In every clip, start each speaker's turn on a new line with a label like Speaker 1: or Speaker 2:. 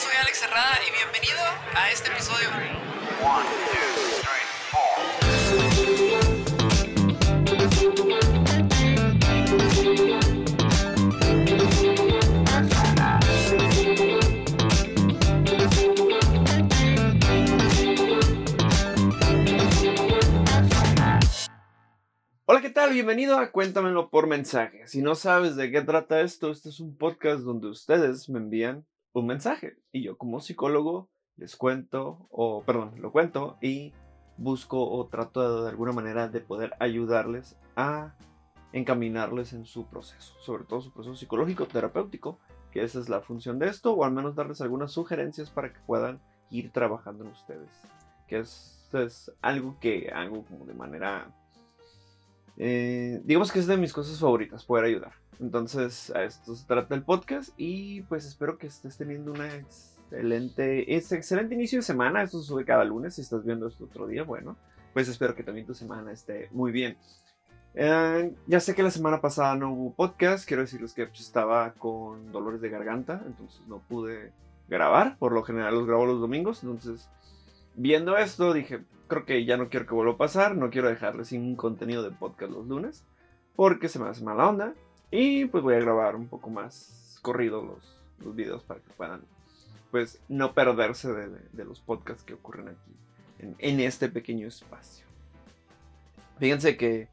Speaker 1: soy Alex Cerrada y bienvenido a este episodio.
Speaker 2: Hola, ¿qué tal? Bienvenido a Cuéntamelo por mensaje. Si no sabes de qué trata esto, este es un podcast donde ustedes me envían un mensaje y yo como psicólogo les cuento, o perdón, lo cuento y busco o trato de, alguna manera de poder ayudarles a encaminarles en su proceso, sobre todo su proceso psicológico, terapéutico, que esa es la función de esto, o al menos darles algunas sugerencias para que puedan ir trabajando en ustedes, que es, es algo que hago como de manera eh, digamos que es de mis cosas favoritas, poder ayudar. Entonces, a esto se trata el podcast y pues espero que estés teniendo una excelente, este excelente inicio de semana. Esto se sube cada lunes. Si estás viendo esto otro día, bueno, pues espero que también tu semana esté muy bien. Eh, ya sé que la semana pasada no hubo podcast. Quiero decirles que pues, estaba con dolores de garganta, entonces no pude grabar. Por lo general los grabo los domingos. Entonces, viendo esto, dije, creo que ya no quiero que vuelva a pasar, no quiero dejarles sin contenido de podcast los lunes, porque se me hace mala onda. Y pues voy a grabar un poco más corrido los, los videos para que puedan, pues, no perderse de, los podcasts que ocurren aquí, en, este pequeño espacio. Fíjense que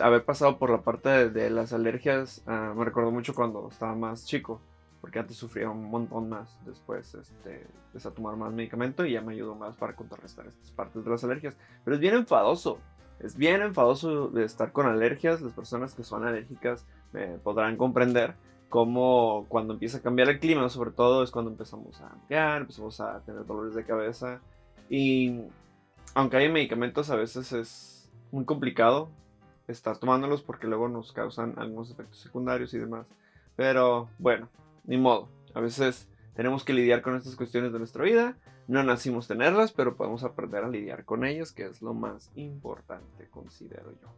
Speaker 2: haber pasado por la parte de, las alergias ah, me recuerdo mucho cuando estaba más chico porque antes sufría un montón más. Después este, empecé a tomar más medicamento y ya me ayudó más para contrarrestar estas partes de las alergias. Pero es bien enfadoso. Es bien enfadoso de estar con alergias. Las personas que son alérgicas me podrán comprender cómo cuando empieza a cambiar el clima, sobre todo, es cuando empezamos a ampliar, empezamos a tener dolores de cabeza. Y aunque hay medicamentos, a veces es muy complicado estar tomándolos porque luego nos causan algunos efectos secundarios y demás. Pero bueno, ni modo. A veces tenemos que lidiar con estas cuestiones de nuestra vida. No nacimos tenerlas, pero podemos aprender a lidiar con ellas, que es lo más importante, considero yo.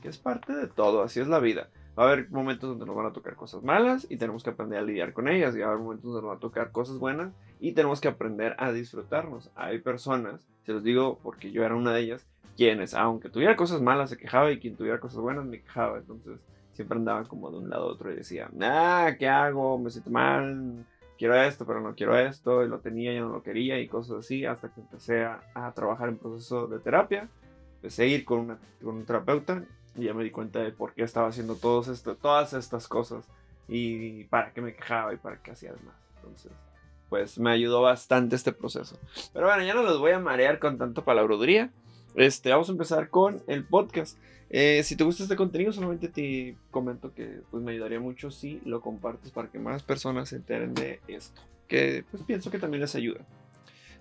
Speaker 2: Que es parte de todo, así es la vida. Va a haber momentos donde nos van a tocar cosas malas y tenemos que aprender a lidiar con ellas. Y va a haber momentos donde nos van a tocar cosas buenas y tenemos que aprender a disfrutarnos. Hay personas, se los digo porque yo era una de ellas, quienes, aunque tuviera cosas malas, se quejaba y quien tuviera cosas buenas me quejaba. Entonces, siempre andaba como de un lado a otro y decía, ah, ¿qué hago? Me siento mal, quiero esto, pero no quiero esto, y lo tenía, y no lo quería, y cosas así, hasta que empecé a, trabajar en proceso de terapia, empecé a ir con, una, con un terapeuta, y ya me di cuenta de por qué estaba haciendo todos esto, todas estas cosas, y para qué me quejaba y para qué hacía demás. Entonces, pues me ayudó bastante este proceso. Pero bueno, ya no los voy a marear con tanto palabroduría. Este, vamos a empezar con el podcast. Eh, si te gusta este contenido, solamente te comento que pues, me ayudaría mucho si lo compartes para que más personas se enteren de esto. Que pues pienso que también les ayuda.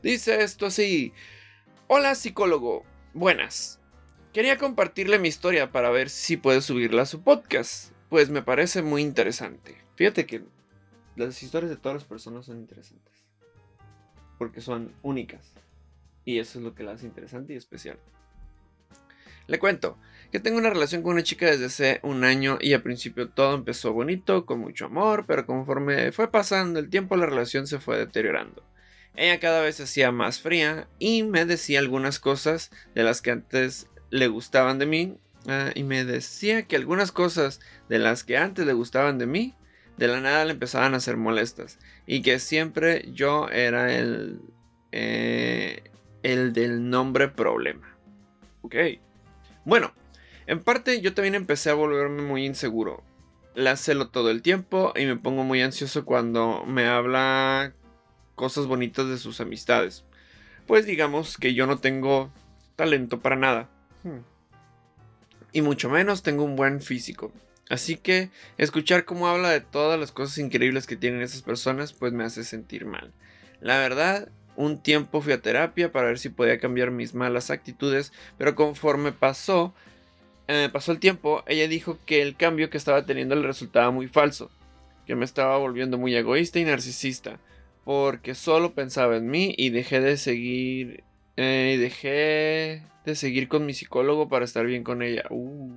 Speaker 2: Dice esto así. Hola psicólogo, buenas. Quería compartirle mi historia para ver si puede subirla a su podcast. Pues me parece muy interesante. Fíjate que las historias de todas las personas son interesantes. Porque son únicas. Y eso es lo que la hace interesante y especial. Le cuento que tengo una relación con una chica desde hace un año y al principio todo empezó bonito, con mucho amor, pero conforme fue pasando el tiempo la relación se fue deteriorando. Ella cada vez se hacía más fría y me decía algunas cosas de las que antes le gustaban de mí ah, y me decía que algunas cosas de las que antes le gustaban de mí de la nada le empezaban a ser molestas y que siempre yo era el eh, el del nombre problema. Ok. Bueno, en parte yo también empecé a volverme muy inseguro. La celo todo el tiempo y me pongo muy ansioso cuando me habla cosas bonitas de sus amistades. Pues digamos que yo no tengo talento para nada. Hmm. Y mucho menos tengo un buen físico. Así que escuchar cómo habla de todas las cosas increíbles que tienen esas personas pues me hace sentir mal. La verdad un tiempo fui a terapia para ver si podía cambiar mis malas actitudes, pero conforme pasó, eh, pasó el tiempo, ella dijo que el cambio que estaba teniendo le resultaba muy falso, que me estaba volviendo muy egoísta y narcisista, porque solo pensaba en mí y dejé de seguir, eh, dejé de seguir con mi psicólogo para estar bien con ella. Uh.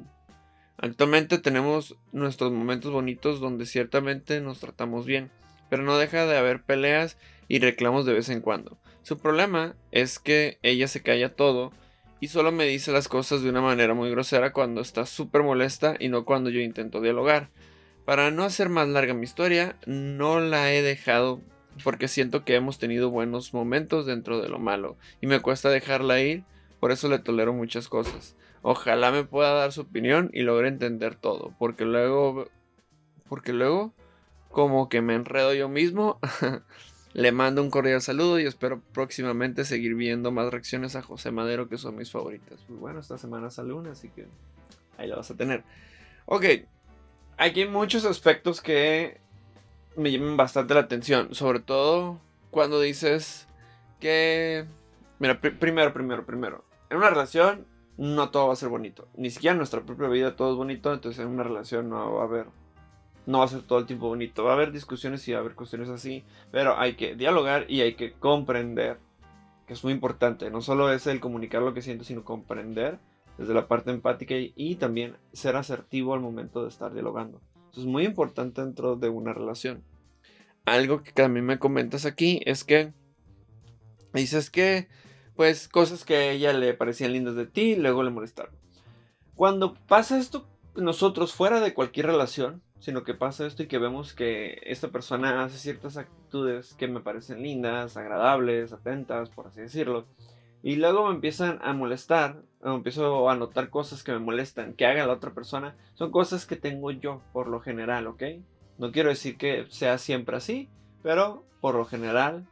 Speaker 2: Actualmente tenemos nuestros momentos bonitos donde ciertamente nos tratamos bien pero no deja de haber peleas y reclamos de vez en cuando. Su problema es que ella se calla todo y solo me dice las cosas de una manera muy grosera cuando está súper molesta y no cuando yo intento dialogar. Para no hacer más larga mi historia, no la he dejado porque siento que hemos tenido buenos momentos dentro de lo malo y me cuesta dejarla ir, por eso le tolero muchas cosas. Ojalá me pueda dar su opinión y logre entender todo, porque luego porque luego como que me enredo yo mismo. Le mando un cordial saludo y espero próximamente seguir viendo más reacciones a José Madero que son mis favoritas. Pues bueno, esta semana sale una, así que ahí la vas a tener. Ok, aquí hay muchos aspectos que me llaman bastante la atención, sobre todo cuando dices que... Mira, primero, primero, primero. En una relación no todo va a ser bonito. Ni siquiera en nuestra propia vida todo es bonito, entonces en una relación no va a haber no va a ser todo el tiempo bonito. Va a haber discusiones y va a haber cuestiones así, pero hay que dialogar y hay que comprender, que es muy importante. No solo es el comunicar lo que siento, sino comprender desde la parte empática y, también ser asertivo al momento de estar dialogando. Eso es muy importante dentro de una relación. Algo que también me comentas aquí es que dices que, pues, cosas que a ella le parecían lindas de ti, luego le molestaron. Cuando pasa esto nosotros fuera de cualquier relación, sino que pasa esto y que vemos que esta persona hace ciertas actitudes que me parecen lindas, agradables, atentas, por así decirlo. Y luego me empiezan a molestar, o empiezo a notar cosas que me molestan, que haga la otra persona. Son cosas que tengo yo, por lo general, ¿ok? No quiero decir que sea siempre así, pero por lo general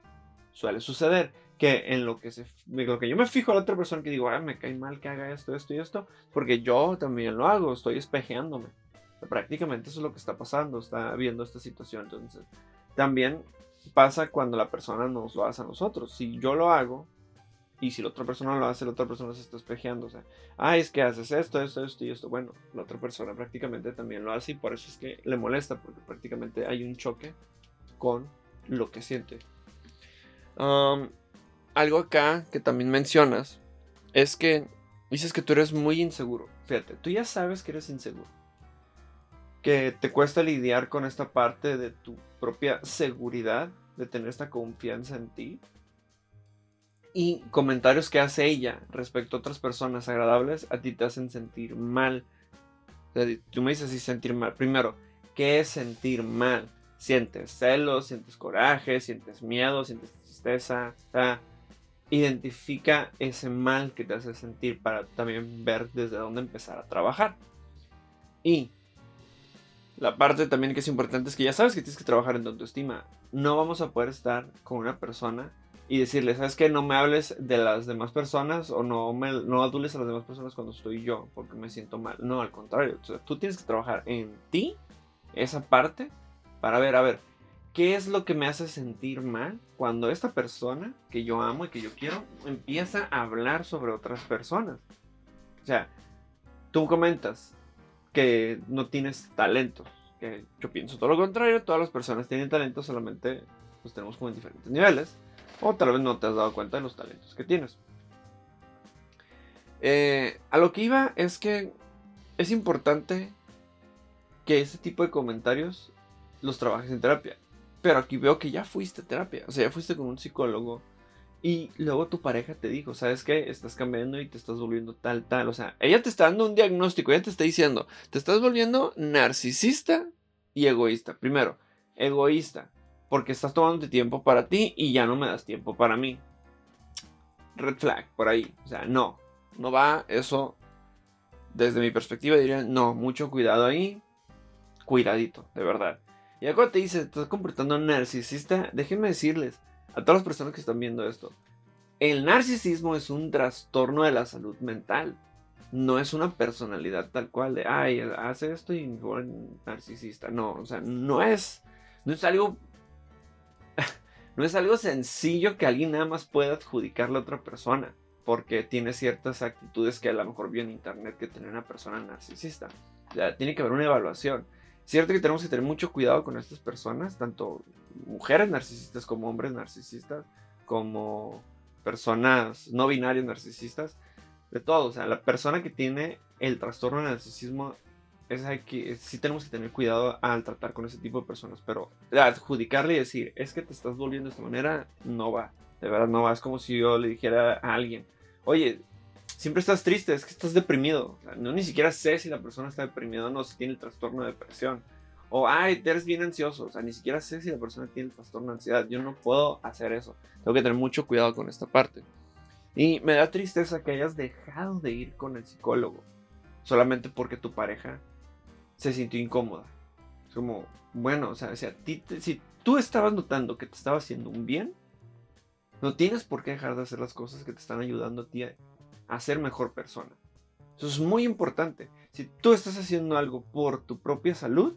Speaker 2: suele suceder. Que en lo que, se, lo que yo me fijo a la otra persona que digo, ah, me cae mal que haga esto, esto y esto, porque yo también lo hago, estoy espejeándome prácticamente eso es lo que está pasando, está viendo esta situación. Entonces, también pasa cuando la persona nos lo hace a nosotros. Si yo lo hago y si la otra persona lo hace, la otra persona se está espejeando. O sea, ah, es que haces esto, esto, esto y esto. Bueno, la otra persona prácticamente también lo hace y por eso es que le molesta, porque prácticamente hay un choque con lo que siente. algo acá que también mencionas es que dices que tú eres muy inseguro. Fíjate, tú ya sabes que eres inseguro que te cuesta lidiar con esta parte de tu propia seguridad, de tener esta confianza en ti. Y comentarios que hace ella respecto a otras personas agradables a ti te hacen sentir mal. tú me dices si sentir mal. Primero, ¿qué es sentir mal? Sientes celos, sientes coraje, sientes miedo, sientes tristeza. identifica ese mal que te hace sentir para también ver desde dónde empezar a trabajar. Y la parte también que es importante es que ya sabes que tienes que trabajar en tu autoestima. No vamos a poder estar con una persona y decirle, ¿sabes qué? No me hables de las demás personas o no, me, no adules a las demás personas cuando estoy yo porque me siento mal. No, al contrario. tú tienes que trabajar en ti, esa parte, para ver, a ver, ¿qué es lo que me hace sentir mal cuando esta persona que yo amo y que yo quiero empieza a hablar sobre otras personas? O sea, tú comentas, que no tienes talento. Que yo pienso todo lo contrario, todas las personas tienen talento, solamente los tenemos como en diferentes niveles. O tal vez no te has dado cuenta de los talentos que tienes. Eh, a lo que iba es que es importante que ese tipo de comentarios los trabajes en terapia. Pero aquí veo que ya fuiste a terapia. O sea, ya fuiste con un psicólogo y luego tu pareja te dijo, ¿sabes qué? Estás cambiando y te estás volviendo tal, tal. O sea, ella te está dando un diagnóstico, ella te está diciendo, te estás volviendo narcisista y egoísta. Primero, egoísta, porque estás tomando tiempo para ti y ya no me das tiempo para mí. Red flag, por ahí. O sea, no, no va eso. Desde mi perspectiva diría, no, mucho cuidado ahí. Cuidadito, de verdad. Y cuando te dice, estás comportando narcisista, déjenme decirles, a todas las personas que están viendo esto, el narcisismo es un trastorno de la salud mental. No es una personalidad tal cual de, ay, hace esto y me narcisista. No, o sea, no es, no es algo, no es algo sencillo que alguien nada más pueda adjudicarle a otra persona. Porque tiene ciertas actitudes que a lo mejor vio en internet que tiene una persona narcisista. O sea, tiene que haber una evaluación. Cierto que tenemos que tener mucho cuidado con estas personas, tanto mujeres narcisistas como hombres narcisistas, como personas no binarias narcisistas, de todo. O sea, la persona que tiene el trastorno de narcisismo es que sí tenemos que tener cuidado al tratar con ese tipo de personas, pero adjudicarle y decir, es que te estás volviendo de esta manera, no va, de verdad no va, es como si yo le dijera a alguien, oye, siempre estás triste, es que estás deprimido, no ni siquiera sé si la persona está deprimida o no, si tiene el trastorno de depresión, o, ay, eres bien ansioso, o sea, ni siquiera sé si la persona tiene el trastorno de ansiedad, yo no puedo hacer eso, tengo que tener mucho cuidado con esta parte. Y me da tristeza que hayas dejado de ir con el psicólogo solamente porque tu pareja se sintió incómoda. Es como, bueno, o sea, si, tú estabas notando que te estaba haciendo un bien, no tienes por qué dejar de hacer las cosas que te están ayudando a ti ser mejor persona. Eso es muy importante. Si tú estás haciendo algo por tu propia salud,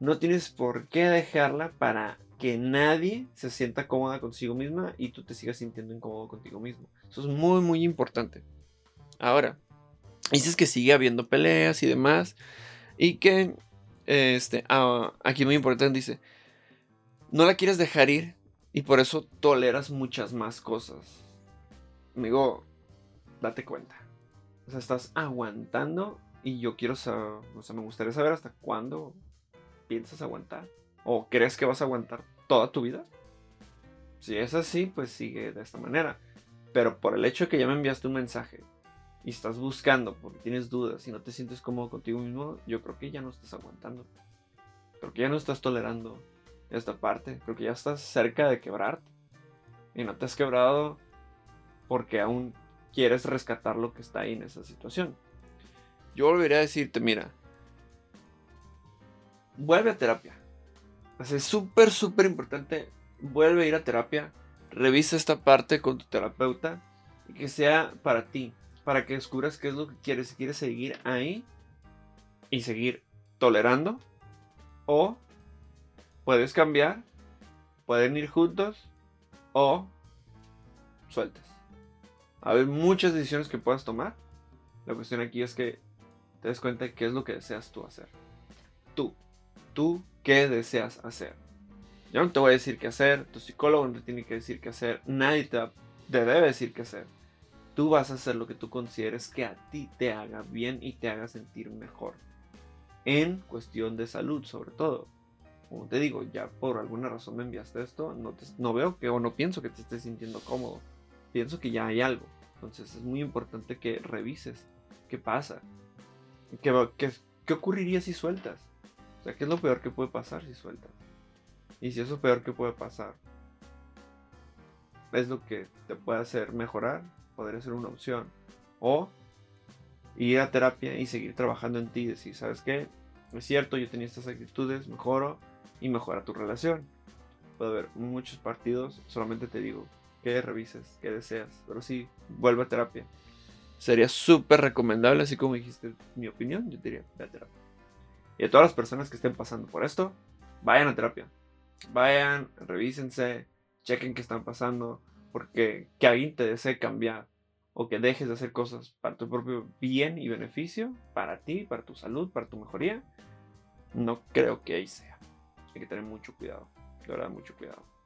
Speaker 2: no tienes por qué dejarla para que nadie se sienta cómoda consigo misma y tú te sigas sintiendo incómodo contigo mismo. Eso es muy, muy importante. Ahora, dices que sigue habiendo peleas y demás. Y que, este, ah, aquí muy importante dice, no la quieres dejar ir y por eso toleras muchas más cosas. Amigo, date cuenta. O sea, estás aguantando y yo quiero saber, o sea, me gustaría saber hasta cuándo piensas aguantar. ¿O crees que vas a aguantar toda tu vida? Si es así, pues sigue de esta manera. Pero por el hecho de que ya me enviaste un mensaje y estás buscando porque tienes dudas y no te sientes cómodo contigo mismo, yo creo que ya no estás aguantando. Creo que ya no estás tolerando esta parte. Creo que ya estás cerca de quebrarte. Y no te has quebrado porque aún quieres rescatar lo que está ahí en esa situación. Yo volvería a decirte, mira, vuelve a terapia. Es súper, súper importante. Vuelve a ir a terapia. Revisa esta parte con tu terapeuta. Y que sea para ti para que descubras qué es lo que quieres. Si quieres seguir ahí y seguir tolerando, o puedes cambiar, pueden ir juntos, o sueltas. Hay muchas decisiones que puedas tomar. La cuestión aquí es que te des cuenta de qué es lo que deseas tú hacer. Tú. Tú, ¿qué deseas hacer? Yo no te voy a decir qué hacer, tu psicólogo no te tiene que decir qué hacer, nadie te, te debe decir qué hacer. Tú vas a hacer lo que tú consideres que a ti te haga bien y te haga sentir mejor. En cuestión de salud, sobre todo. Como te digo, ya por alguna razón me enviaste esto, no, no veo que o no pienso que te estés sintiendo cómodo. Pienso que ya hay algo. Entonces es muy importante que revises qué pasa. ¿Qué, qué, qué ocurriría si sueltas? O sea, ¿qué es lo peor que puede pasar si sueltas? Y si eso peor que puede pasar es lo que te puede hacer mejorar, podría ser una opción. O ir a terapia y seguir trabajando en ti y decir, ¿sabes qué? Es cierto, yo tenía estas actitudes, mejoro y mejora tu relación. Puede haber muchos partidos, solamente te digo que revises, que deseas, pero sí, vuelve a terapia. Sería súper recomendable, así como dijiste mi opinión, yo diría, ve a terapia. Y a todas las personas que estén pasando por esto, vayan a terapia. Vayan, revísense, chequen qué están pasando, porque que alguien te desee cambiar o que dejes de hacer cosas para tu propio bien y beneficio, para ti, para tu salud, para tu mejoría, no creo que ahí sea. Hay que tener mucho cuidado, de verdad, mucho cuidado.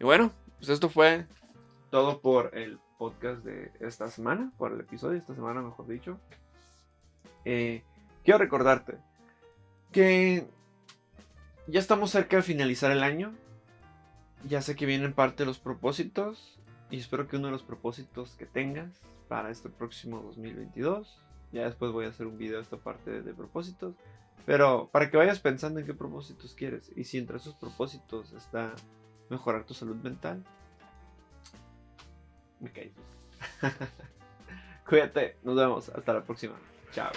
Speaker 2: Y bueno, pues esto fue todo por el podcast de esta semana, por el episodio de esta semana, mejor dicho. Eh, quiero recordarte que ya estamos cerca de finalizar el año. Ya sé que vienen parte de los propósitos y espero que uno de los propósitos que tengas para este próximo 2022, ya después voy a hacer un video de esta parte de, propósitos, pero para que vayas pensando en qué propósitos quieres y si entre esos propósitos está mejorar tu salud mental. Me caí. Cuídate, nos vemos, hasta la próxima. Chao.